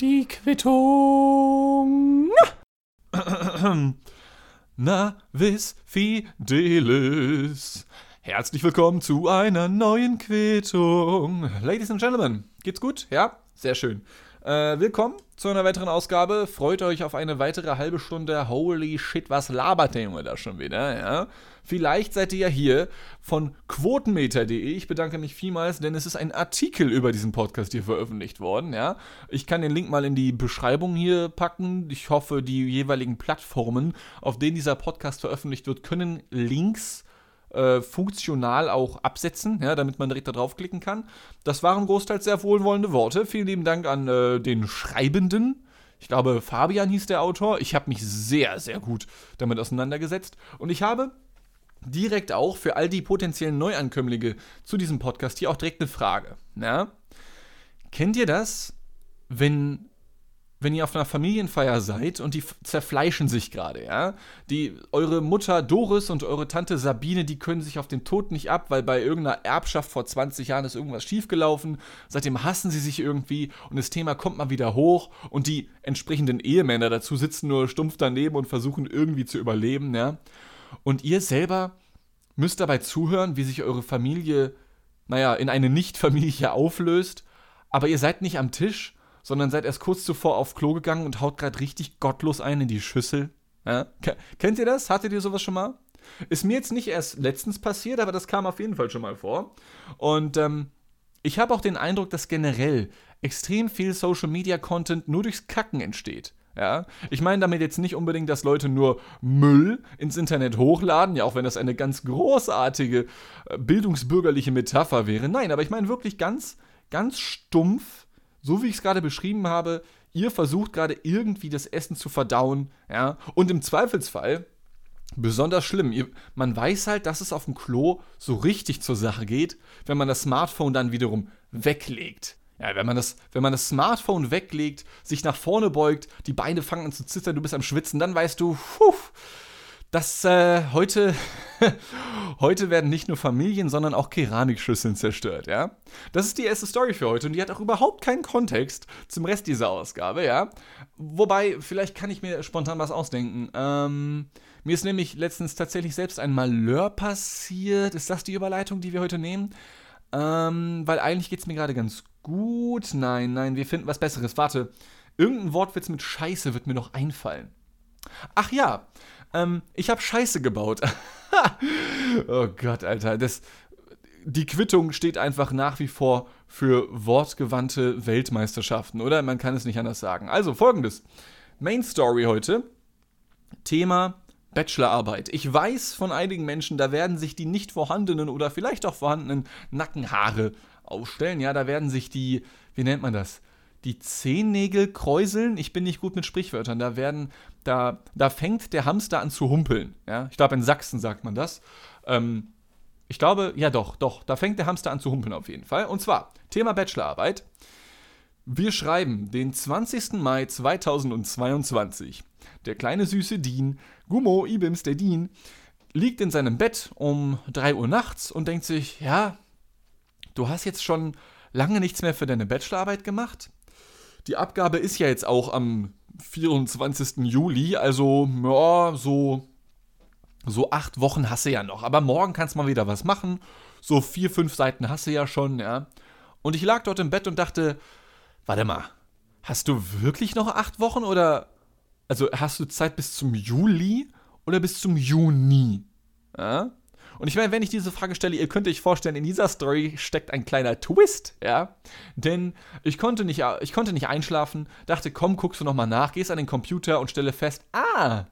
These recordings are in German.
Die Quittung. Navis Fidelis. Herzlich willkommen zu einer neuen Quittung. Ladies and Gentlemen, geht's gut? Ja? Sehr schön. Äh, willkommen zu einer weiteren Ausgabe. Freut euch auf eine weitere halbe Stunde. Holy shit, was labert der Junge da schon wieder? Ja? Vielleicht seid ihr ja hier von quotenmeter.de. Ich bedanke mich vielmals, denn es ist ein Artikel über diesen Podcast hier veröffentlicht worden. Ja? Ich kann den Link mal in die Beschreibung hier packen. Ich hoffe, die jeweiligen Plattformen, auf denen dieser Podcast veröffentlicht wird, können Links äh, funktional auch absetzen, ja, damit man direkt da draufklicken kann. Das waren großteils sehr wohlwollende Worte. Vielen lieben Dank an äh, den Schreibenden. Ich glaube, Fabian hieß der Autor. Ich habe mich sehr, sehr gut damit auseinandergesetzt. Und ich habe direkt auch für all die potenziellen Neuankömmlinge zu diesem Podcast hier auch direkt eine Frage. Ja? Kennt ihr das, wenn wenn ihr auf einer Familienfeier seid und die zerfleischen sich gerade, ja? Die, eure Mutter Doris und eure Tante Sabine, die können sich auf den Tod nicht ab, weil bei irgendeiner Erbschaft vor 20 Jahren ist irgendwas schiefgelaufen. Seitdem hassen sie sich irgendwie und das Thema kommt mal wieder hoch und die entsprechenden Ehemänner dazu sitzen nur stumpf daneben und versuchen irgendwie zu überleben, ja? Und ihr selber müsst dabei zuhören, wie sich eure Familie, naja, in eine Nicht-Familie auflöst, aber ihr seid nicht am Tisch sondern seid erst kurz zuvor auf Klo gegangen und haut gerade richtig gottlos ein in die Schüssel. Ja? Kennt ihr das? Hattet ihr sowas schon mal? Ist mir jetzt nicht erst letztens passiert, aber das kam auf jeden Fall schon mal vor. Und ähm, ich habe auch den Eindruck, dass generell extrem viel Social Media Content nur durchs Kacken entsteht. Ja, ich meine damit jetzt nicht unbedingt, dass Leute nur Müll ins Internet hochladen, ja, auch wenn das eine ganz großartige äh, bildungsbürgerliche Metapher wäre. Nein, aber ich meine wirklich ganz, ganz stumpf so wie ich es gerade beschrieben habe, ihr versucht gerade irgendwie das Essen zu verdauen, ja, und im Zweifelsfall, besonders schlimm, ihr, man weiß halt, dass es auf dem Klo so richtig zur Sache geht, wenn man das Smartphone dann wiederum weglegt. Ja, wenn man, das, wenn man das Smartphone weglegt, sich nach vorne beugt, die Beine fangen an zu zittern, du bist am Schwitzen, dann weißt du, puh, dass äh, heute, heute werden nicht nur Familien, sondern auch Keramikschüsseln zerstört, ja. Das ist die erste Story für heute und die hat auch überhaupt keinen Kontext zum Rest dieser Ausgabe, ja. Wobei, vielleicht kann ich mir spontan was ausdenken. Ähm, mir ist nämlich letztens tatsächlich selbst ein Malheur passiert. Ist das die Überleitung, die wir heute nehmen? Ähm, weil eigentlich geht es mir gerade ganz gut. Nein, nein, wir finden was Besseres. Warte, irgendein Wortwitz mit Scheiße wird mir noch einfallen. Ach ja, ähm, ich habe Scheiße gebaut. oh Gott, Alter. Das, die Quittung steht einfach nach wie vor für wortgewandte Weltmeisterschaften, oder? Man kann es nicht anders sagen. Also folgendes. Main Story heute. Thema Bachelorarbeit. Ich weiß von einigen Menschen, da werden sich die nicht vorhandenen oder vielleicht auch vorhandenen Nackenhaare aufstellen. Ja, da werden sich die, wie nennt man das? Die Zehennägel kräuseln. Ich bin nicht gut mit Sprichwörtern. Da werden da, da fängt der Hamster an zu humpeln. Ja? Ich glaube, in Sachsen sagt man das. Ähm, ich glaube, ja doch, doch, da fängt der Hamster an zu humpeln auf jeden Fall. Und zwar, Thema Bachelorarbeit. Wir schreiben den 20. Mai 2022. Der kleine süße Dean, Gummo Ibims der Dean, liegt in seinem Bett um 3 Uhr nachts und denkt sich, ja, du hast jetzt schon lange nichts mehr für deine Bachelorarbeit gemacht. Die Abgabe ist ja jetzt auch am 24. Juli, also ja, so, so acht Wochen hast du ja noch. Aber morgen kannst du mal wieder was machen. So vier, fünf Seiten hast du ja schon, ja. Und ich lag dort im Bett und dachte, warte mal, hast du wirklich noch acht Wochen oder, also hast du Zeit bis zum Juli oder bis zum Juni? Ja? Und ich meine, wenn ich diese Frage stelle, ihr könnt euch vorstellen, in dieser Story steckt ein kleiner Twist, ja. Denn ich konnte nicht, ich konnte nicht einschlafen, dachte, komm, guckst du nochmal nach, gehst an den Computer und stelle fest, ah,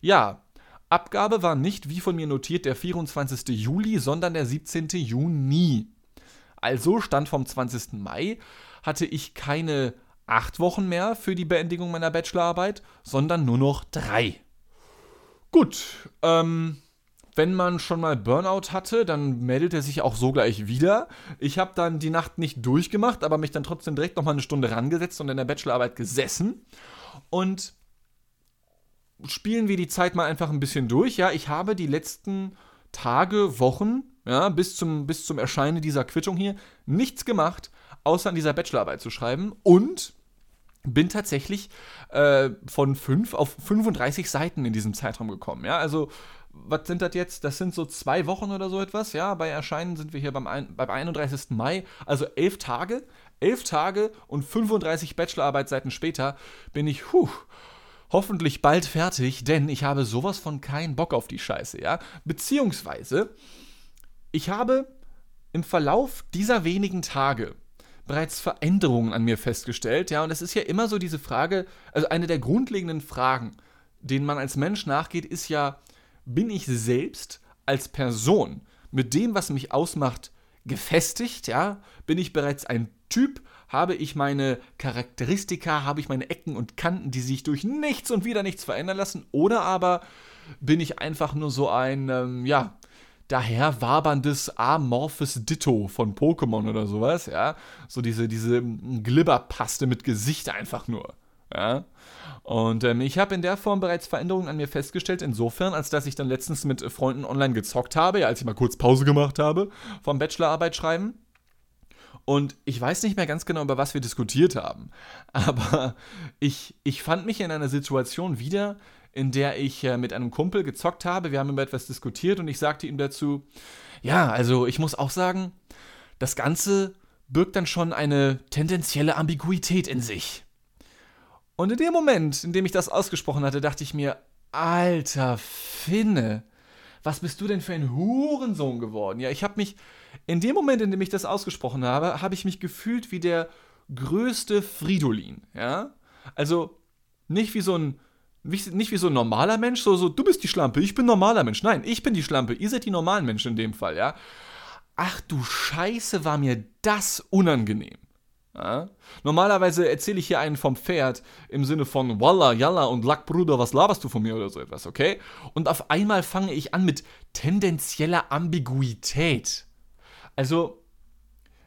ja, Abgabe war nicht, wie von mir notiert, der 24. Juli, sondern der 17. Juni. Also stand vom 20. Mai, hatte ich keine acht Wochen mehr für die Beendigung meiner Bachelorarbeit, sondern nur noch drei. Gut, ähm, wenn man schon mal Burnout hatte, dann meldet er sich auch so gleich wieder. Ich habe dann die Nacht nicht durchgemacht, aber mich dann trotzdem direkt noch mal eine Stunde rangesetzt und in der Bachelorarbeit gesessen. Und spielen wir die Zeit mal einfach ein bisschen durch. Ja, ich habe die letzten Tage, Wochen, ja, bis zum, bis zum Erscheinen dieser Quittung hier nichts gemacht, außer an dieser Bachelorarbeit zu schreiben. Und bin tatsächlich äh, von 5 auf 35 Seiten in diesem Zeitraum gekommen. Ja, also was sind das jetzt? Das sind so zwei Wochen oder so etwas. Ja, bei Erscheinen sind wir hier beim, ein, beim 31. Mai, also elf Tage. Elf Tage und 35 Bachelorarbeitsseiten später bin ich, puh, hoffentlich bald fertig, denn ich habe sowas von keinen Bock auf die Scheiße, ja. Beziehungsweise, ich habe im Verlauf dieser wenigen Tage bereits Veränderungen an mir festgestellt, ja, und es ist ja immer so diese Frage, also eine der grundlegenden Fragen, denen man als Mensch nachgeht, ist ja, bin ich selbst als Person mit dem, was mich ausmacht, gefestigt, ja? Bin ich bereits ein Typ? Habe ich meine Charakteristika, habe ich meine Ecken und Kanten, die sich durch nichts und wieder nichts verändern lassen? Oder aber bin ich einfach nur so ein, ähm, ja, daher waberndes amorphes Ditto von Pokémon oder sowas, ja? So diese, diese Glibberpaste mit Gesicht einfach nur, ja? Und ähm, ich habe in der Form bereits Veränderungen an mir festgestellt, insofern, als dass ich dann letztens mit Freunden online gezockt habe, ja, als ich mal kurz Pause gemacht habe vom Bachelorarbeit schreiben. Und ich weiß nicht mehr ganz genau, über was wir diskutiert haben. Aber ich, ich fand mich in einer Situation wieder, in der ich äh, mit einem Kumpel gezockt habe. Wir haben über etwas diskutiert und ich sagte ihm dazu, ja, also ich muss auch sagen, das Ganze birgt dann schon eine tendenzielle Ambiguität in sich. Und in dem Moment, in dem ich das ausgesprochen hatte, dachte ich mir, alter Finne, was bist du denn für ein Hurensohn geworden? Ja, ich habe mich, in dem Moment, in dem ich das ausgesprochen habe, habe ich mich gefühlt wie der größte Fridolin, ja? Also nicht wie so ein nicht wie so ein normaler Mensch, so, so, du bist die Schlampe, ich bin normaler Mensch. Nein, ich bin die Schlampe, ihr seid die normalen Menschen in dem Fall, ja. Ach du Scheiße, war mir das unangenehm. Ja? Normalerweise erzähle ich hier einen vom Pferd im Sinne von Walla, Yalla und Lack, Bruder, was laberst du von mir oder so etwas, okay? Und auf einmal fange ich an mit tendenzieller Ambiguität. Also,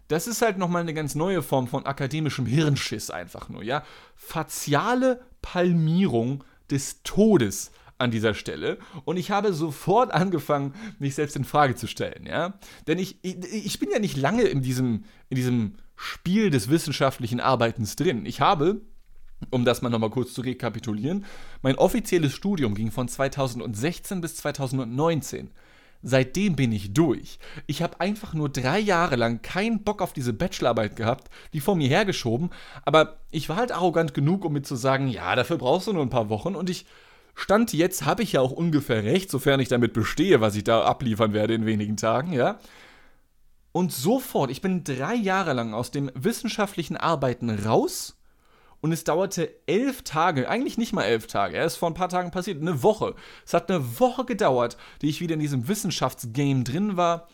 das ist halt nochmal eine ganz neue Form von akademischem Hirnschiss einfach nur, ja? Faziale Palmierung des Todes an dieser Stelle und ich habe sofort angefangen, mich selbst in Frage zu stellen, ja? Denn ich, ich, ich bin ja nicht lange in diesem, in diesem Spiel des wissenschaftlichen Arbeitens drin. Ich habe, um das mal nochmal kurz zu rekapitulieren, mein offizielles Studium ging von 2016 bis 2019. Seitdem bin ich durch. Ich habe einfach nur drei Jahre lang keinen Bock auf diese Bachelorarbeit gehabt, die vor mir hergeschoben, aber ich war halt arrogant genug, um mir zu sagen, ja, dafür brauchst du nur ein paar Wochen und ich stand jetzt, habe ich ja auch ungefähr recht, sofern ich damit bestehe, was ich da abliefern werde in wenigen Tagen, ja. Und sofort, ich bin drei Jahre lang aus dem wissenschaftlichen Arbeiten raus und es dauerte elf Tage, eigentlich nicht mal elf Tage, er ist vor ein paar Tagen passiert, eine Woche. Es hat eine Woche gedauert, die ich wieder in diesem Wissenschaftsgame drin war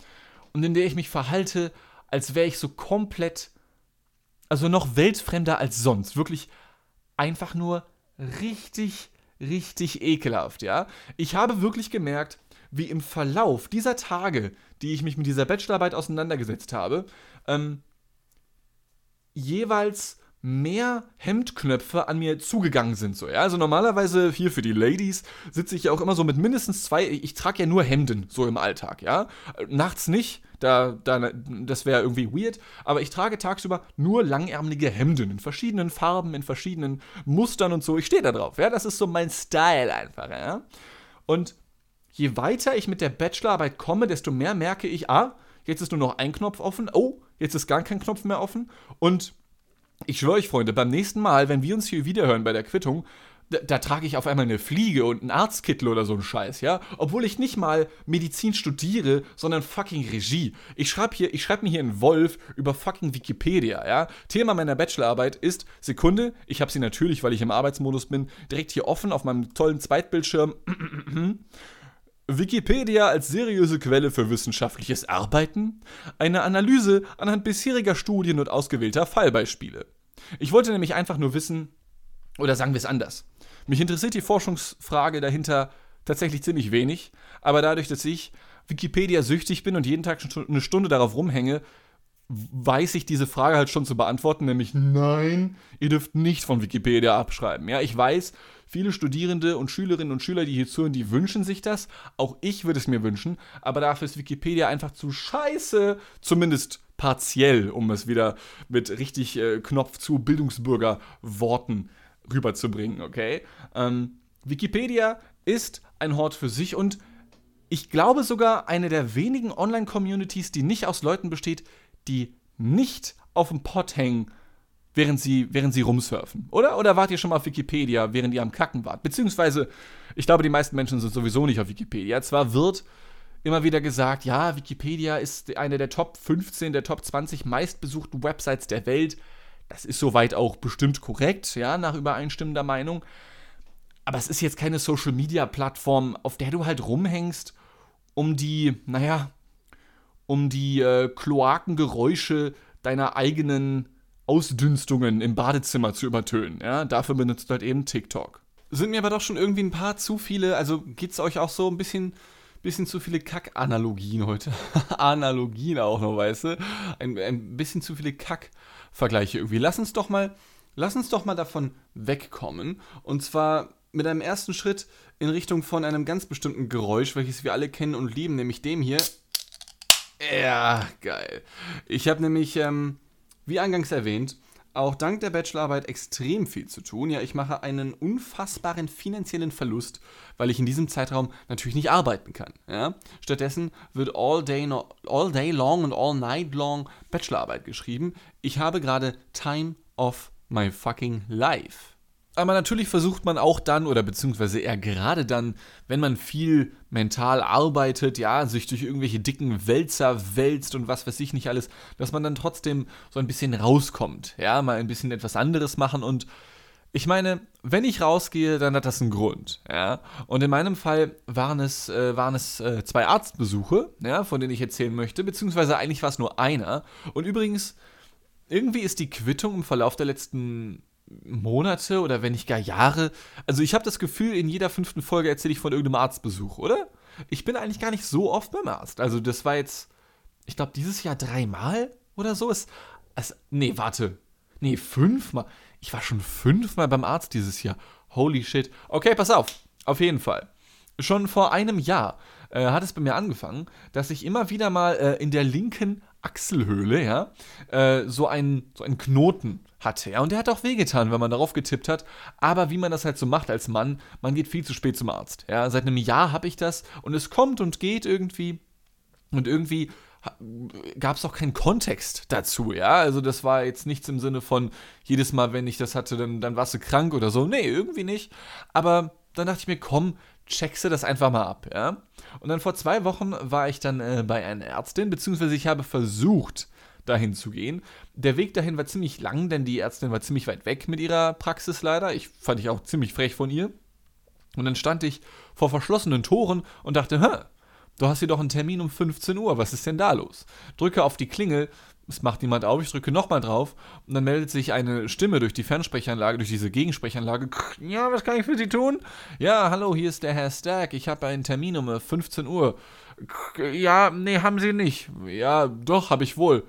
und in der ich mich verhalte, als wäre ich so komplett, also noch weltfremder als sonst. Wirklich einfach nur richtig, richtig ekelhaft, ja. Ich habe wirklich gemerkt, wie im Verlauf dieser Tage, die ich mich mit dieser Bachelorarbeit auseinandergesetzt habe, ähm, jeweils mehr Hemdknöpfe an mir zugegangen sind. So, ja? Also normalerweise hier für die Ladies sitze ich ja auch immer so mit mindestens zwei, ich trage ja nur Hemden so im Alltag, ja. Nachts nicht, da, da, das wäre irgendwie weird, aber ich trage tagsüber nur langärmelige Hemden in verschiedenen Farben, in verschiedenen Mustern und so. Ich stehe da drauf, ja. Das ist so mein Style einfach, ja. Und je weiter ich mit der Bachelorarbeit komme, desto mehr merke ich, ah, jetzt ist nur noch ein Knopf offen, oh, jetzt ist gar kein Knopf mehr offen. Und ich schwöre euch, Freunde, beim nächsten Mal, wenn wir uns hier wiederhören bei der Quittung, da, da, trage ich auf einmal eine Fliege und einen Arztkittel oder so einen Scheiß, ja? Obwohl ich nicht mal Medizin studiere, sondern fucking Regie. Ich schreibe hier, ich schreibe mir hier einen Wolf über fucking Wikipedia, ja? Thema meiner Bachelorarbeit ist, Sekunde, ich habe sie natürlich, weil ich im Arbeitsmodus bin, direkt hier offen auf meinem tollen Zweitbildschirm. Wikipedia als seriöse Quelle für wissenschaftliches Arbeiten? Eine Analyse anhand bisheriger Studien und ausgewählter Fallbeispiele. Ich wollte nämlich einfach nur wissen, oder sagen wir es anders. Mich interessiert die Forschungsfrage dahinter tatsächlich ziemlich wenig, aber dadurch, dass ich Wikipedia süchtig bin und jeden Tag eine Stunde darauf rumhänge, weiß ich diese Frage halt schon zu beantworten, nämlich nein, ihr dürft nicht von Wikipedia abschreiben. Ja, ich weiß, viele Studierende und Schülerinnen und Schüler, die hier zuhören, die wünschen sich das. Auch ich würde es mir wünschen, aber dafür ist Wikipedia einfach zu scheiße, zumindest partiell, um es wieder mit richtig äh, Knopf zu Bildungsbürger-Worten rüberzubringen, okay? Ähm, Wikipedia ist ein Hort für sich und ich glaube sogar eine der wenigen Online-Communities, die nicht aus Leuten besteht, die nicht auf dem Pott hängen, während sie, während sie rumsurfen. Oder? Oder wart ihr schon mal auf Wikipedia, während ihr am Kacken wart? Beziehungsweise, ich glaube, die meisten Menschen sind sowieso nicht auf Wikipedia. Zwar wird immer wieder gesagt, ja, Wikipedia ist eine der Top 15, der Top 20 meistbesuchten Websites der Welt. Das ist soweit auch bestimmt korrekt, ja, nach übereinstimmender Meinung. Aber es ist jetzt keine Social Media Plattform, auf der du halt rumhängst, um die, naja, um die äh, Kloakengeräusche deiner eigenen Ausdünstungen im Badezimmer zu übertönen. Ja, dafür benutzt du halt eben TikTok. Sind mir aber doch schon irgendwie ein paar zu viele, also geht es euch auch so ein bisschen, bisschen zu viele Kack-Analogien heute. Analogien auch noch, weißt du? Ein, ein bisschen zu viele Kack-Vergleiche irgendwie. Lass uns doch mal, lass uns doch mal davon wegkommen. Und zwar mit einem ersten Schritt in Richtung von einem ganz bestimmten Geräusch, welches wir alle kennen und lieben, nämlich dem hier. Ja, geil. Ich habe nämlich, ähm, wie eingangs erwähnt, auch dank der Bachelorarbeit extrem viel zu tun. Ja, ich mache einen unfassbaren finanziellen Verlust, weil ich in diesem Zeitraum natürlich nicht arbeiten kann. Ja? Stattdessen wird all day, all day long und all night long Bachelorarbeit geschrieben. Ich habe gerade Time of my fucking life. Aber natürlich versucht man auch dann, oder beziehungsweise eher gerade dann, wenn man viel mental arbeitet, ja, sich durch irgendwelche dicken Wälzer wälzt und was weiß ich nicht alles, dass man dann trotzdem so ein bisschen rauskommt, ja, mal ein bisschen etwas anderes machen und ich meine, wenn ich rausgehe, dann hat das einen Grund, ja. Und in meinem Fall waren es, äh, waren es äh, zwei Arztbesuche, ja, von denen ich erzählen möchte, beziehungsweise eigentlich war es nur einer. Und übrigens, irgendwie ist die Quittung im Verlauf der letzten Monate oder wenn nicht gar Jahre. Also ich habe das Gefühl, in jeder fünften Folge erzähle ich von irgendeinem Arztbesuch, oder? Ich bin eigentlich gar nicht so oft beim Arzt. Also das war jetzt, ich glaube, dieses Jahr dreimal oder so. Es, es, nee, warte. Nee, fünfmal. Ich war schon fünfmal beim Arzt dieses Jahr. Holy shit. Okay, pass auf. Auf jeden Fall. Schon vor einem Jahr äh, hat es bei mir angefangen, dass ich immer wieder mal äh, in der linken Achselhöhle, ja, äh, so einen so einen Knoten hatte. Ja, und der hat auch wehgetan, wenn man darauf getippt hat. Aber wie man das halt so macht als Mann, man geht viel zu spät zum Arzt. Ja, seit einem Jahr habe ich das und es kommt und geht irgendwie. Und irgendwie gab es auch keinen Kontext dazu, ja. Also das war jetzt nichts im Sinne von, jedes Mal, wenn ich das hatte, dann, dann warst du krank oder so. Nee, irgendwie nicht. Aber dann dachte ich mir, komm, checkst du das einfach mal ab, ja. Und dann vor zwei Wochen war ich dann äh, bei einer Ärztin, beziehungsweise ich habe versucht, dahin zu gehen. Der Weg dahin war ziemlich lang, denn die Ärztin war ziemlich weit weg mit ihrer Praxis leider. Ich fand ich auch ziemlich frech von ihr. Und dann stand ich vor verschlossenen Toren und dachte, hä, du hast hier doch einen Termin um 15 Uhr, was ist denn da los? Drücke auf die Klingel, es macht niemand auf, ich drücke nochmal drauf und dann meldet sich eine Stimme durch die Fernsprechanlage, durch diese Gegensprechanlage. Ja, was kann ich für Sie tun? Ja, hallo, hier ist der Herr Stack, ich habe einen Termin um 15 Uhr. Ja, nee, haben Sie nicht. Ja, doch, habe ich wohl.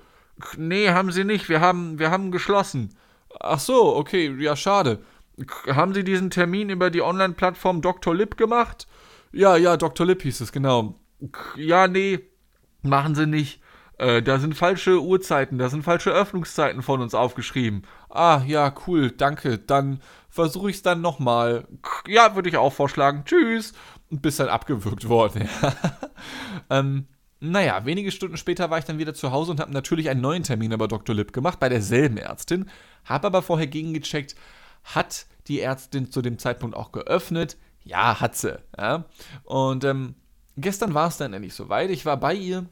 Nee, haben Sie nicht, wir haben, wir haben geschlossen. Ach so, okay, ja, schade. Haben Sie diesen Termin über die Online-Plattform Dr. Lip gemacht? Ja, ja, Dr. Lip hieß es, genau. Ja, nee, machen Sie nicht. Äh, da sind falsche Uhrzeiten, da sind falsche Öffnungszeiten von uns aufgeschrieben. Ah, ja, cool, danke. Dann versuche ich es dann nochmal. Ja, würde ich auch vorschlagen. Tschüss. Und bist dann abgewürgt worden. ähm, naja, wenige Stunden später war ich dann wieder zu Hause und habe natürlich einen neuen Termin bei Dr. Lipp gemacht, bei derselben Ärztin. Habe aber vorher gegengecheckt, hat die Ärztin zu dem Zeitpunkt auch geöffnet? Ja, hat sie. Ja. Und ähm, gestern war es dann endlich soweit. Ich war bei ihr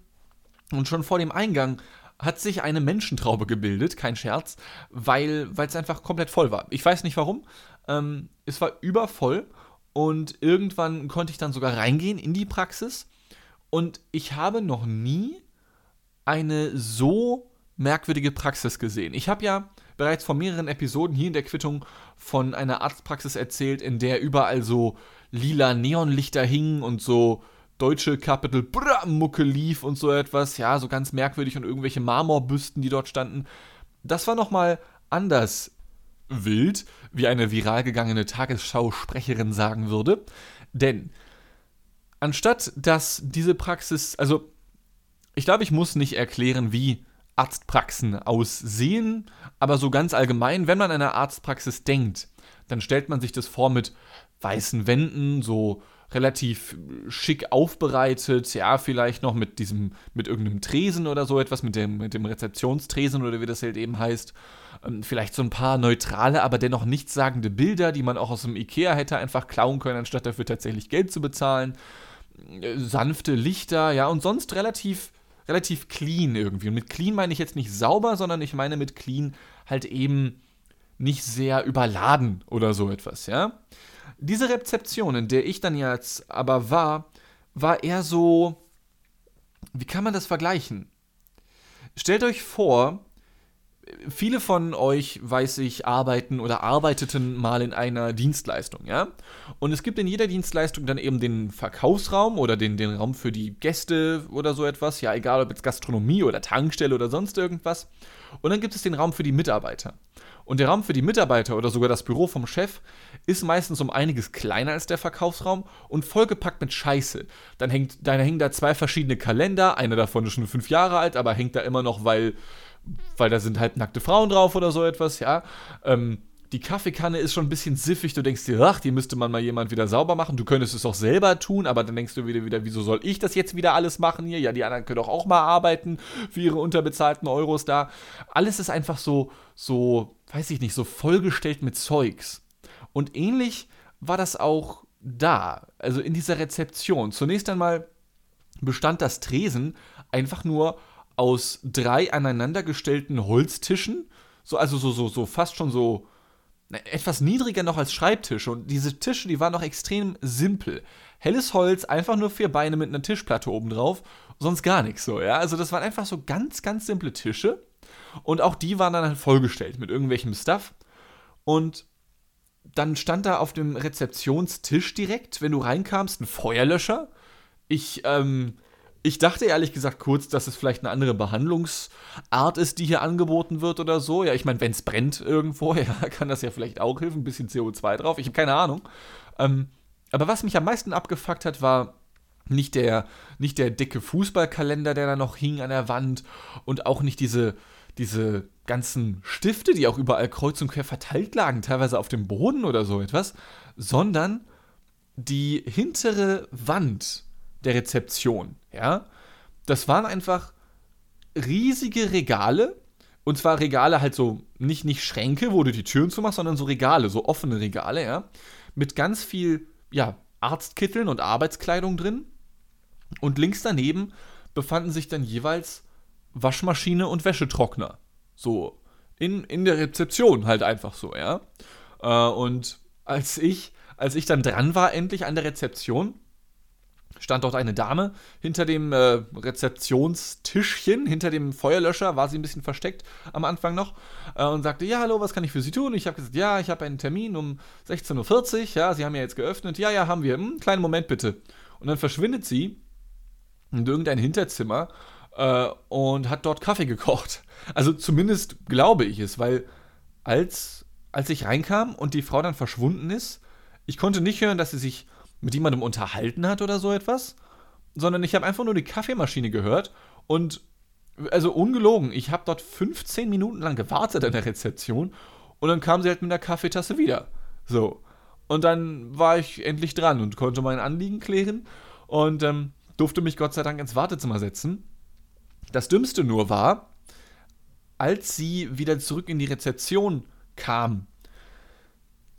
und schon vor dem Eingang hat sich eine Menschentraube gebildet, kein Scherz, weil es einfach komplett voll war. Ich weiß nicht warum. Ähm, es war übervoll und irgendwann konnte ich dann sogar reingehen in die Praxis und ich habe noch nie eine so merkwürdige Praxis gesehen. Ich habe ja bereits vor mehreren Episoden hier in der Quittung von einer Arztpraxis erzählt, in der überall so lila Neonlichter hingen und so deutsche Capital Bra Mucke lief und so etwas, ja, so ganz merkwürdig und irgendwelche Marmorbüsten, die dort standen. Das war nochmal anders wild, wie eine viral gegangene Tagesschausprecherin sagen würde. Denn anstatt dass diese Praxis, also ich glaube, ich muss nicht erklären, wie Arztpraxen aussehen, aber so ganz allgemein, wenn man an eine Arztpraxis denkt, dann stellt man sich das vor mit weißen Wänden, so relativ schick aufbereitet, ja, vielleicht noch mit diesem, mit irgendeinem Tresen oder so etwas, mit dem, mit dem Rezeptionstresen oder wie das halt eben heißt. Ähm, vielleicht so ein paar neutrale, aber dennoch nichtssagende Bilder, die man auch aus dem Ikea hätte einfach klauen können, anstatt dafür tatsächlich Geld zu bezahlen. Äh, sanfte Lichter, ja, und sonst relativ, relativ clean irgendwie. Und mit clean meine ich jetzt nicht sauber, sondern ich meine mit clean halt eben nicht sehr überladen oder so etwas, ja. Diese Rezeption, in der ich dann jetzt aber war, war eher so, wie kann man das vergleichen? Stellt euch vor, viele von euch, weiß ich, arbeiten oder arbeiteten mal in einer Dienstleistung, ja? Und es gibt in jeder Dienstleistung dann eben den Verkaufsraum oder den, den Raum für die Gäste oder so etwas, ja, egal ob jetzt Gastronomie oder Tankstelle oder sonst irgendwas. Und dann gibt es den Raum für die Mitarbeiter. Und der Raum für die Mitarbeiter oder sogar das Büro vom Chef ist meistens um einiges kleiner als der Verkaufsraum und vollgepackt mit Scheiße. Dann, hängt, dann hängen da zwei verschiedene Kalender, einer davon ist schon fünf Jahre alt, aber hängt da immer noch, weil, weil da sind halt nackte Frauen drauf oder so etwas, ja. Ähm, die Kaffeekanne ist schon ein bisschen siffig. Du denkst dir, ach, die müsste man mal jemand wieder sauber machen. Du könntest es auch selber tun, aber dann denkst du wieder, wieder, wieso soll ich das jetzt wieder alles machen hier? Ja, die anderen können doch auch mal arbeiten für ihre unterbezahlten Euros da. Alles ist einfach so, so, weiß ich nicht, so vollgestellt mit Zeugs. Und ähnlich war das auch da, also in dieser Rezeption. Zunächst einmal bestand das Tresen einfach nur aus drei aneinandergestellten Holztischen, so also so so so fast schon so etwas niedriger noch als Schreibtische. Und diese Tische, die waren noch extrem simpel. Helles Holz, einfach nur vier Beine mit einer Tischplatte oben drauf, sonst gar nichts so, ja. Also das waren einfach so ganz, ganz simple Tische. Und auch die waren dann halt vollgestellt mit irgendwelchem Stuff. Und dann stand da auf dem Rezeptionstisch direkt, wenn du reinkamst, ein Feuerlöscher. Ich, ähm, ich dachte ehrlich gesagt kurz, dass es vielleicht eine andere Behandlungsart ist, die hier angeboten wird oder so. Ja, ich meine, wenn es brennt irgendwo, ja, kann das ja vielleicht auch helfen. Ein bisschen CO2 drauf. Ich habe keine Ahnung. Ähm, aber was mich am meisten abgefuckt hat, war nicht der, nicht der dicke Fußballkalender, der da noch hing an der Wand und auch nicht diese, diese ganzen Stifte, die auch überall kreuz und quer verteilt lagen, teilweise auf dem Boden oder so etwas, sondern die hintere Wand der Rezeption, ja, das waren einfach riesige Regale. Und zwar Regale halt so, nicht, nicht Schränke, wo du die Türen zumachst, sondern so Regale, so offene Regale, ja. Mit ganz viel, ja, Arztkitteln und Arbeitskleidung drin. Und links daneben befanden sich dann jeweils Waschmaschine und Wäschetrockner. So, in, in der Rezeption halt einfach so, ja. Äh, und als ich, als ich dann dran war, endlich an der Rezeption, stand dort eine Dame hinter dem äh, Rezeptionstischchen, hinter dem Feuerlöscher, war sie ein bisschen versteckt am Anfang noch äh, und sagte, ja, hallo, was kann ich für Sie tun? Ich habe gesagt, ja, ich habe einen Termin um 16.40 Uhr, ja, Sie haben ja jetzt geöffnet, ja, ja, haben wir, hm, kleinen Moment bitte. Und dann verschwindet sie in irgendein Hinterzimmer äh, und hat dort Kaffee gekocht. Also zumindest glaube ich es, weil als, als ich reinkam und die Frau dann verschwunden ist, ich konnte nicht hören, dass sie sich mit jemandem unterhalten hat oder so etwas, sondern ich habe einfach nur die Kaffeemaschine gehört und also ungelogen, ich habe dort 15 Minuten lang gewartet an der Rezeption und dann kam sie halt mit einer Kaffeetasse wieder. So. Und dann war ich endlich dran und konnte mein Anliegen klären und ähm, durfte mich Gott sei Dank ins Wartezimmer setzen. Das Dümmste nur war, als sie wieder zurück in die Rezeption kam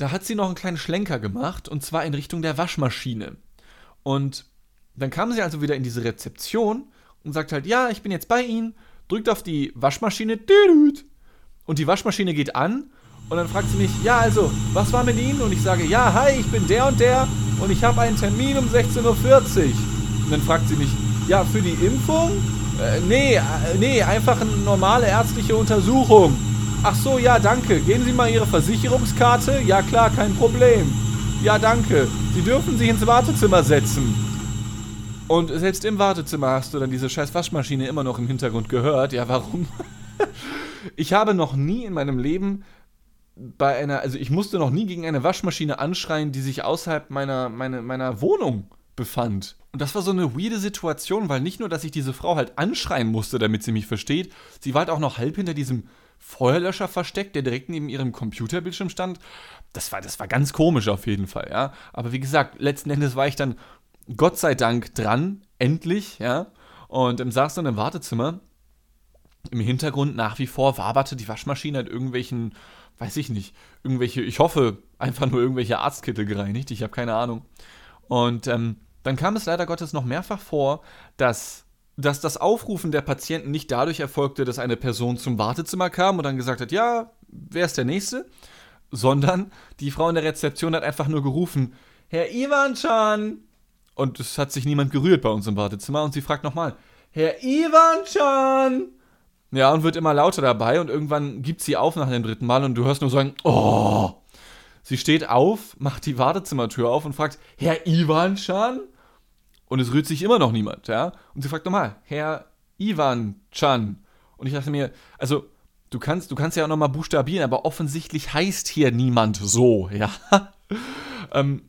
da hat sie noch einen kleinen Schlenker gemacht und zwar in Richtung der Waschmaschine. Und dann kam sie also wieder in diese Rezeption und sagt halt, ja, ich bin jetzt bei Ihnen, drückt auf die Waschmaschine und die Waschmaschine geht an und dann fragt sie mich, ja, also, was war mit Ihnen? Und ich sage, ja, hi, ich bin der und der und ich habe einen Termin um 16.40 Uhr. Und dann fragt sie mich, ja, für die Impfung? Äh, nee, äh, nee, einfach eine normale ärztliche Untersuchung. Ach so, ja, danke. Geben Sie mal Ihre Versicherungskarte? Ja, klar, kein Problem. Ja, danke. Sie dürfen sich ins Wartezimmer setzen. Und selbst im Wartezimmer hast du dann diese scheiß Waschmaschine immer noch im Hintergrund gehört. Ja, warum? ich habe noch nie in meinem Leben bei einer, also ich musste noch nie gegen eine Waschmaschine anschreien, die sich außerhalb meiner, meiner, meiner Wohnung befand. Und das war so eine weirde Situation, weil nicht nur, dass ich diese Frau halt anschreien musste, damit sie mich versteht, sie war halt auch noch halb hinter diesem Feuerlöscher versteckt, der direkt neben ihrem Computerbildschirm stand. Das war, das war ganz komisch auf jeden Fall, ja. Aber wie gesagt, letzten Endes war ich dann Gott sei Dank dran, endlich, ja. Und ähm, saß dann im Wartezimmer. Im Hintergrund nach wie vor waberte die Waschmaschine hat irgendwelchen, weiß ich nicht, irgendwelche, ich hoffe, einfach nur irgendwelche Arztkittel gereinigt. Ich habe keine Ahnung. Und ähm, dann kam es leider Gottes noch mehrfach vor, dass dass das Aufrufen der Patienten nicht dadurch erfolgte, dass eine Person zum Wartezimmer kam und dann gesagt hat, ja, wer ist der Nächste? Sondern die Frau in der Rezeption hat einfach nur gerufen, Herr Ivanchan! Und es hat sich niemand gerührt bei uns im Wartezimmer und sie fragt nochmal, Herr Ivanchan! Ja, und wird immer lauter dabei und irgendwann gibt sie auf nach dem dritten Mal und du hörst nur sagen, oh! Sie steht auf, macht die Wartezimmertür auf und fragt, Herr Ivanchan? Und es rührt sich immer noch niemand, ja. Und sie fragt nochmal, Herr Ivan Chan. Und ich dachte mir, also, du kannst, du kannst ja auch nochmal buchstabieren, aber offensichtlich heißt hier niemand so, ja. ähm,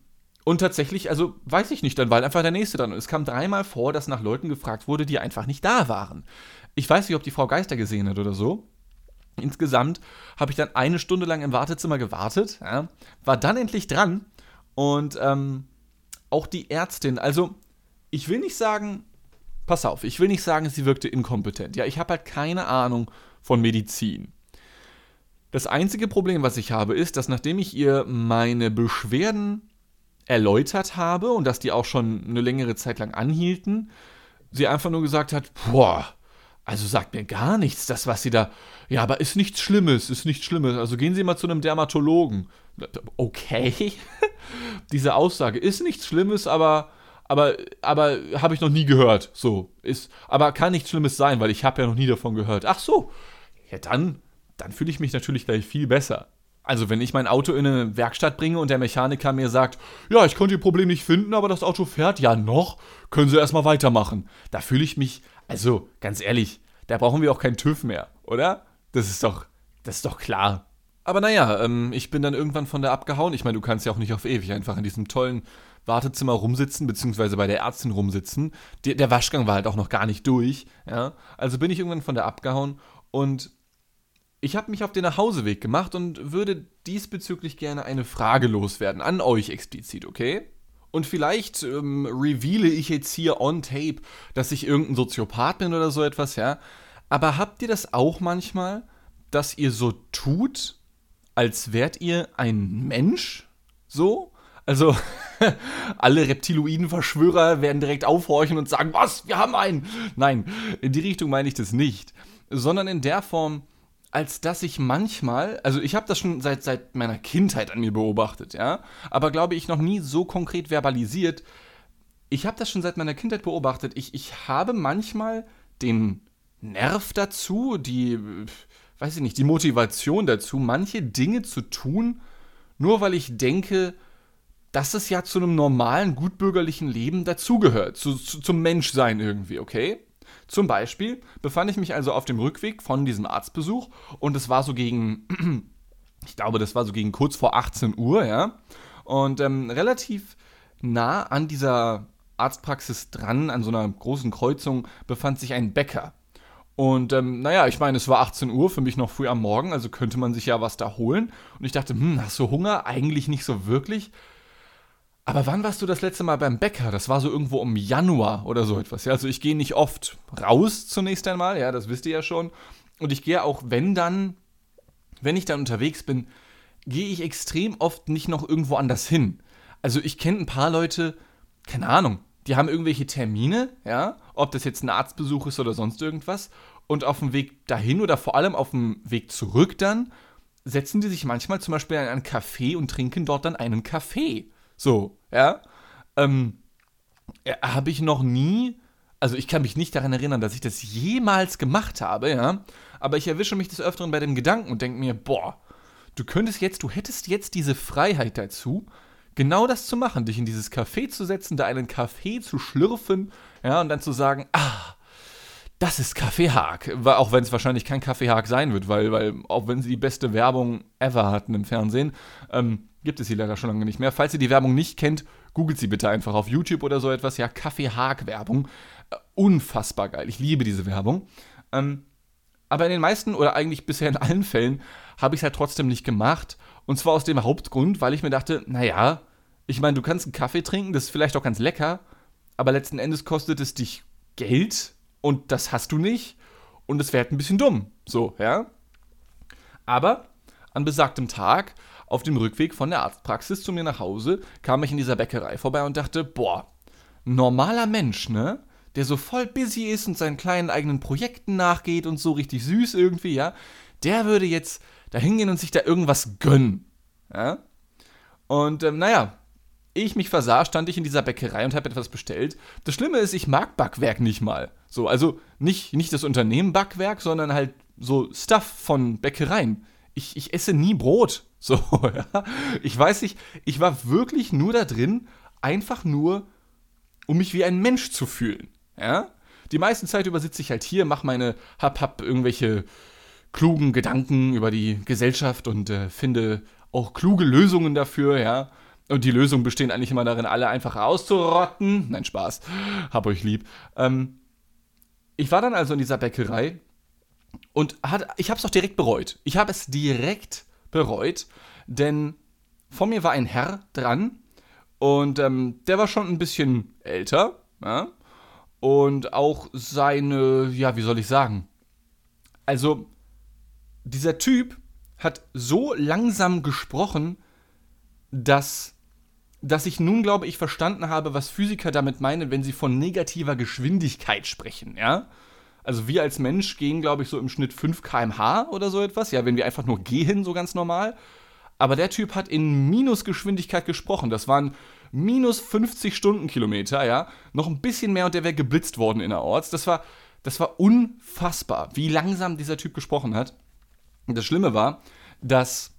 und tatsächlich, also weiß ich nicht, dann war einfach der nächste dann. Und es kam dreimal vor, dass nach Leuten gefragt wurde, die einfach nicht da waren. Ich weiß nicht, ob die Frau Geister gesehen hat oder so. Insgesamt habe ich dann eine Stunde lang im Wartezimmer gewartet, ja, war dann endlich dran und ähm, auch die Ärztin, also ich will nicht sagen, pass auf, ich will nicht sagen, sie wirkte inkompetent. Ja, ich habe halt keine Ahnung von Medizin. Das einzige Problem, was ich habe, ist, dass nachdem ich ihr meine Beschwerden erläutert habe und dass die auch schon eine längere Zeit lang anhielten, sie einfach nur gesagt hat, boah, also sagt mir gar nichts, das, was Sie da. Ja, aber ist nichts Schlimmes, ist nichts Schlimmes. Also gehen Sie mal zu einem Dermatologen. Okay. Diese Aussage ist nichts Schlimmes, aber aber, aber habe ich noch nie gehört. So, ist, aber kann nichts Schlimmes sein, weil ich habe ja noch nie davon gehört. Ach so, ja dann, dann fühle ich mich natürlich gleich viel besser. Also wenn ich mein Auto in eine Werkstatt bringe und der Mechaniker mir sagt, ja, ich konnte Ihr Problem nicht finden, aber das Auto fährt ja noch, können Sie erstmal weitermachen. Da fühle ich mich, also ganz ehrlich, da brauchen wir auch keinen TÜV mehr, oder? Das ist doch, das ist doch klar. Aber naja, ähm, ich bin dann irgendwann von der abgehauen. Ich meine, du kannst ja auch nicht auf ewig einfach in diesem tollen Wartezimmer rumsitzen, beziehungsweise bei der Ärztin rumsitzen. Der, der Waschgang war halt auch noch gar nicht durch. Ja? Also bin ich irgendwann von der abgehauen und ich habe mich auf den Nachhauseweg gemacht und würde diesbezüglich gerne eine Frage loswerden, an euch explizit, okay? Und vielleicht ähm, reveale ich jetzt hier on tape, dass ich irgendein Soziopath bin oder so etwas, ja? Aber habt ihr das auch manchmal, dass ihr so tut, als wärt ihr ein Mensch? So? Also, alle Reptiloiden-Verschwörer werden direkt aufhorchen und sagen, was, wir haben einen. Nein, in die Richtung meine ich das nicht. Sondern in der Form, als dass ich manchmal, also ich habe das schon seit, seit meiner Kindheit an mir beobachtet, ja, aber glaube ich noch nie so konkret verbalisiert. Ich habe das schon seit meiner Kindheit beobachtet. Ich, ich habe manchmal den Nerv dazu, die, weiß ich nicht, die Motivation dazu, manche Dinge zu tun, nur weil ich denke, dass es ja zu einem normalen, gutbürgerlichen Leben dazugehört, zu, zu, zum Menschsein irgendwie, okay? Zum Beispiel befand ich mich also auf dem Rückweg von diesem Arztbesuch und es war so gegen, ich glaube, das war so gegen kurz vor 18 Uhr, ja. Und ähm, relativ nah an dieser Arztpraxis dran, an so einer großen Kreuzung, befand sich ein Bäcker. Und ähm, naja, ich meine, es war 18 Uhr, für mich noch früh am Morgen, also könnte man sich ja was da holen. Und ich dachte, hm, hast du Hunger? Eigentlich nicht so wirklich. Aber wann warst du das letzte Mal beim Bäcker? Das war so irgendwo im Januar oder so etwas. Ja, also ich gehe nicht oft raus zunächst einmal, ja, das wisst ihr ja schon. Und ich gehe auch, wenn dann, wenn ich dann unterwegs bin, gehe ich extrem oft nicht noch irgendwo anders hin. Also ich kenne ein paar Leute, keine Ahnung, die haben irgendwelche Termine, ja, ob das jetzt ein Arztbesuch ist oder sonst irgendwas. Und auf dem Weg dahin oder vor allem auf dem Weg zurück dann, setzen die sich manchmal zum Beispiel in einen Café und trinken dort dann einen Kaffee. So, ja. Ähm, habe ich noch nie, also ich kann mich nicht daran erinnern, dass ich das jemals gemacht habe, ja. Aber ich erwische mich des Öfteren bei dem Gedanken und denke mir, boah, du könntest jetzt, du hättest jetzt diese Freiheit dazu, genau das zu machen, dich in dieses Café zu setzen, da einen Kaffee zu schlürfen, ja, und dann zu sagen, ah, das ist Kaffee Haag. Auch wenn es wahrscheinlich kein Kaffee Haag sein wird, weil, weil auch wenn sie die beste Werbung ever hatten im Fernsehen, ähm, gibt es sie leider schon lange nicht mehr. Falls ihr die Werbung nicht kennt, googelt sie bitte einfach auf YouTube oder so etwas. Ja, Kaffee Haag Werbung. Äh, unfassbar geil. Ich liebe diese Werbung. Ähm, aber in den meisten oder eigentlich bisher in allen Fällen habe ich es halt trotzdem nicht gemacht. Und zwar aus dem Hauptgrund, weil ich mir dachte, naja, ich meine, du kannst einen Kaffee trinken, das ist vielleicht auch ganz lecker, aber letzten Endes kostet es dich Geld und das hast du nicht und es wäre halt ein bisschen dumm. So, ja. Aber an besagtem Tag, auf dem Rückweg von der Arztpraxis zu mir nach Hause, kam ich in dieser Bäckerei vorbei und dachte, boah, normaler Mensch, ne? Der so voll busy ist und seinen kleinen eigenen Projekten nachgeht und so richtig süß irgendwie, ja, der würde jetzt da hingehen und sich da irgendwas gönnen. Ja? Und ähm, naja, ich mich versah, stand ich in dieser Bäckerei und habe etwas bestellt. Das Schlimme ist, ich mag Backwerk nicht mal. So, also nicht, nicht das Unternehmen Backwerk, sondern halt so Stuff von Bäckereien. Ich, ich esse nie Brot. So, ja. Ich weiß nicht, ich war wirklich nur da drin, einfach nur, um mich wie ein Mensch zu fühlen. Ja? Die meiste Zeit über sitze ich halt hier, mache meine, hab, hab irgendwelche klugen Gedanken über die Gesellschaft und äh, finde auch kluge Lösungen dafür, ja. Und die Lösungen bestehen eigentlich immer darin, alle einfach auszurotten. Nein, Spaß. Hab euch lieb. Ähm, ich war dann also in dieser Bäckerei und hat, ich habe es auch direkt bereut. Ich habe es direkt bereut, denn vor mir war ein Herr dran und ähm, der war schon ein bisschen älter. Ja? Und auch seine, ja, wie soll ich sagen? Also, dieser Typ hat so langsam gesprochen, dass dass ich nun, glaube ich, verstanden habe, was Physiker damit meinen, wenn sie von negativer Geschwindigkeit sprechen, ja? Also wir als Mensch gehen, glaube ich, so im Schnitt 5 km/h oder so etwas, ja, wenn wir einfach nur gehen, so ganz normal. Aber der Typ hat in Minusgeschwindigkeit gesprochen. Das waren minus 50 Stundenkilometer, ja. Noch ein bisschen mehr und der wäre geblitzt worden innerorts. Das war, das war unfassbar, wie langsam dieser Typ gesprochen hat. Und das Schlimme war, dass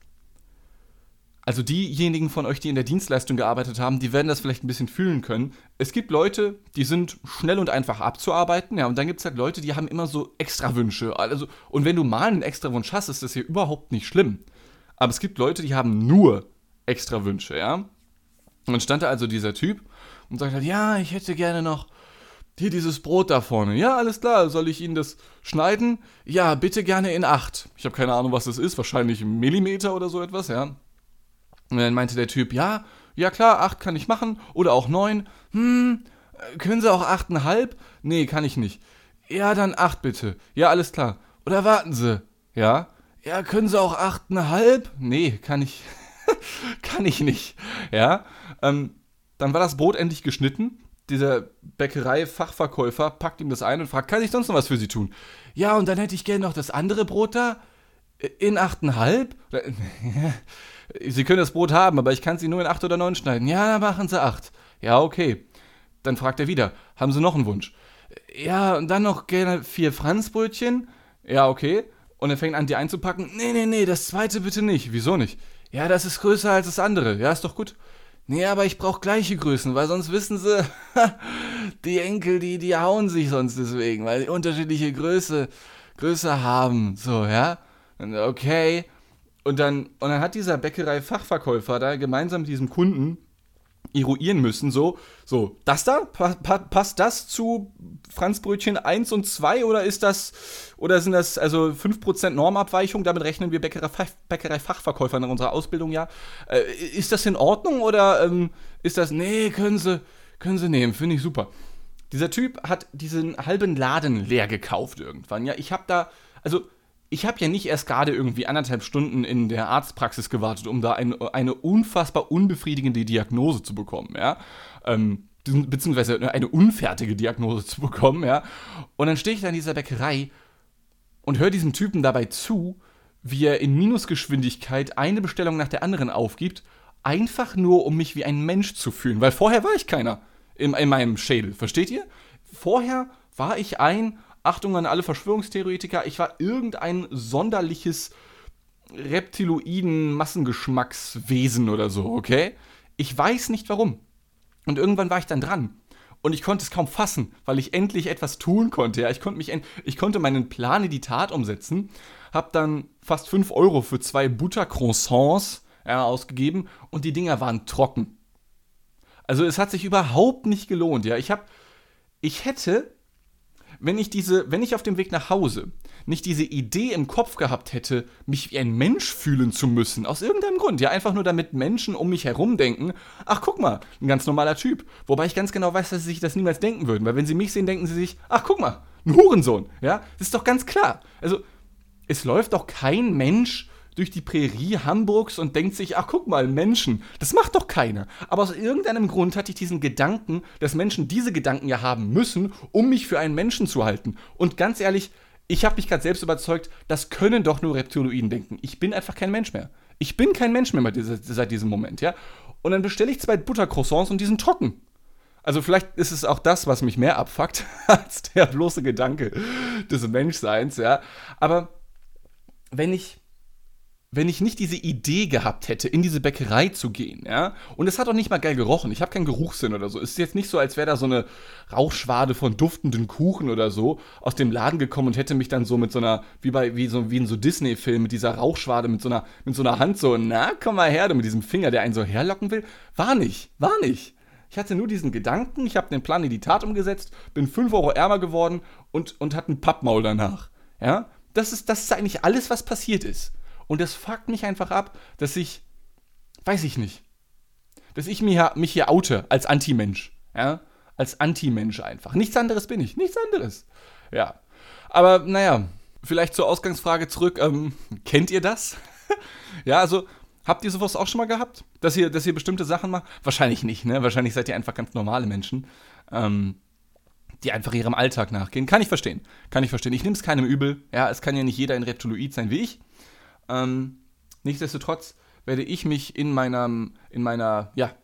also diejenigen von euch, die in der Dienstleistung gearbeitet haben, die werden das vielleicht ein bisschen fühlen können. Es gibt Leute, die sind schnell und einfach abzuarbeiten, ja, und dann gibt es halt Leute, die haben immer so Extrawünsche. Also, und wenn du mal einen Extrawunsch hast, ist das hier überhaupt nicht schlimm. Aber es gibt Leute, die haben nur Extrawünsche, ja. Und dann stand da also dieser Typ und sagt halt, ja, ich hätte gerne noch hier dieses Brot da vorne. Ja, alles klar, soll ich Ihnen das schneiden? Ja, bitte gerne in acht. Ich habe keine Ahnung, was das ist, wahrscheinlich Millimeter oder so etwas, ja. Und dann meinte der Typ, ja, ja klar, acht kann ich machen oder auch neun. Hm, können Sie auch achteinhalb? Nee, kann ich nicht. Ja, dann acht bitte. Ja, alles klar. Oder warten Sie. Ja. Ja, können Sie auch achteinhalb? Nee, kann ich. kann ich nicht. Ja. Ähm, dann war das Brot endlich geschnitten. Dieser Bäckerei-Fachverkäufer packt ihm das ein und fragt, kann ich sonst noch was für Sie tun? Ja, und dann hätte ich gerne noch das andere Brot da. In achteinhalb? Sie können das Brot haben, aber ich kann sie nur in acht oder neun schneiden. Ja, machen Sie acht. Ja, okay. Dann fragt er wieder, haben Sie noch einen Wunsch? Ja, und dann noch gerne vier Franzbrötchen. Ja, okay. Und er fängt an, die einzupacken. Nee, nee, nee, das zweite bitte nicht. Wieso nicht? Ja, das ist größer als das andere. Ja, ist doch gut. Nee, aber ich brauche gleiche Größen, weil sonst wissen sie, die Enkel, die, die hauen sich sonst deswegen, weil die unterschiedliche Größe, Größe haben. So, ja? Okay. Und dann, und dann hat dieser Bäckerei-Fachverkäufer da gemeinsam mit diesem Kunden eruieren müssen, so, so, das da, pa pa passt das zu Franzbrötchen 1 und 2 oder ist das, oder sind das also 5% Normabweichung, damit rechnen wir Bäckerei-Fachverkäufer in unserer Ausbildung ja. Äh, ist das in Ordnung oder ähm, ist das, nee, können Sie, können Sie nehmen, finde ich super. Dieser Typ hat diesen halben Laden leer gekauft irgendwann, ja, ich habe da, also ich habe ja nicht erst gerade irgendwie anderthalb Stunden in der Arztpraxis gewartet, um da ein, eine unfassbar unbefriedigende Diagnose zu bekommen, ja. Ähm, beziehungsweise eine unfertige Diagnose zu bekommen, ja. Und dann stehe ich da in dieser Bäckerei und höre diesem Typen dabei zu, wie er in Minusgeschwindigkeit eine Bestellung nach der anderen aufgibt, einfach nur, um mich wie ein Mensch zu fühlen. Weil vorher war ich keiner in, in meinem Schädel, versteht ihr? Vorher war ich ein Achtung an alle Verschwörungstheoretiker, ich war irgendein sonderliches reptiloiden Massengeschmackswesen oder so, okay? Ich weiß nicht warum. Und irgendwann war ich dann dran. Und ich konnte es kaum fassen, weil ich endlich etwas tun konnte. Ja, ich konnte mich, ich konnte meinen Plan in die Tat umsetzen. Hab dann fast 5 Euro für zwei Buttercroissants ja, ausgegeben und die Dinger waren trocken. Also es hat sich überhaupt nicht gelohnt. Ja, ich habe, ich hätte, wenn ich diese, wenn ich auf dem Weg nach Hause nicht diese Idee im Kopf gehabt hätte, mich wie ein Mensch fühlen zu müssen, aus irgendeinem Grund, ja, einfach nur damit Menschen um mich herum denken, ach guck mal, ein ganz normaler Typ. Wobei ich ganz genau weiß, dass sie sich das niemals denken würden, weil wenn sie mich sehen, denken sie sich, ach guck mal, ein Hurensohn, ja, das ist doch ganz klar. Also, es läuft doch kein Mensch durch die Prärie Hamburgs und denkt sich, ach guck mal, Menschen. Das macht doch keiner. Aber aus irgendeinem Grund hatte ich diesen Gedanken, dass Menschen diese Gedanken ja haben müssen, um mich für einen Menschen zu halten. Und ganz ehrlich, ich habe mich gerade selbst überzeugt, das können doch nur Reptiloiden denken. Ich bin einfach kein Mensch mehr. Ich bin kein Mensch mehr seit diesem Moment, ja. Und dann bestelle ich zwei Buttercroissants und die sind trocken. Also vielleicht ist es auch das, was mich mehr abfuckt, als der bloße Gedanke des Menschseins, ja. Aber wenn ich wenn ich nicht diese Idee gehabt hätte, in diese Bäckerei zu gehen, ja, und es hat auch nicht mal geil gerochen, ich habe keinen Geruchssinn oder so. Es ist jetzt nicht so, als wäre da so eine Rauchschwade von duftenden Kuchen oder so aus dem Laden gekommen und hätte mich dann so mit so einer, wie bei, wie so, wie in so Disney-Filmen, mit dieser Rauchschwade, mit so einer, mit so einer Hand so, na, komm mal her, mit diesem Finger, der einen so herlocken will. War nicht, war nicht. Ich hatte nur diesen Gedanken, ich habe den Plan in die Tat umgesetzt, bin 5 Euro ärmer geworden und, und hatte ein Pappmaul danach. Ja, das ist, das ist eigentlich alles, was passiert ist. Und das fuckt mich einfach ab, dass ich, weiß ich nicht, dass ich mich, mich hier oute als Anti-Mensch. Ja? Als Anti-Mensch einfach. Nichts anderes bin ich. Nichts anderes. Ja. Aber naja, vielleicht zur Ausgangsfrage zurück. Ähm, kennt ihr das? ja, also habt ihr sowas auch schon mal gehabt? Dass ihr, dass ihr bestimmte Sachen macht? Wahrscheinlich nicht, ne? Wahrscheinlich seid ihr einfach ganz normale Menschen. Ähm, die einfach ihrem Alltag nachgehen. Kann ich verstehen. Kann ich verstehen. Ich nehme es keinem übel. Ja, es kann ja nicht jeder ein Reptiloid sein wie ich. Ähm, nichtsdestotrotz werde ich mich in meinem, in meiner, ja,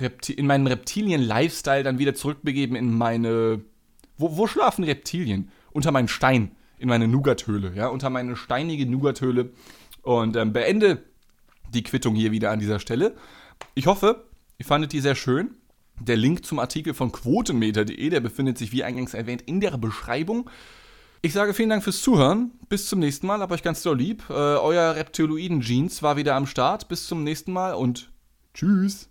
Repti in meinen Reptilien-Lifestyle dann wieder zurückbegeben in meine. Wo, wo schlafen Reptilien? Unter meinen Stein, in meine Nougathöhle, ja, unter meine steinige Nougathöhle. Und ähm, beende die Quittung hier wieder an dieser Stelle. Ich hoffe, ihr fandet die sehr schön. Der Link zum Artikel von quotenmeter.de, der befindet sich wie eingangs erwähnt in der Beschreibung. Ich sage vielen Dank fürs Zuhören. Bis zum nächsten Mal. Hab euch ganz doll lieb. Äh, euer Reptiloiden-Jeans war wieder am Start. Bis zum nächsten Mal und tschüss.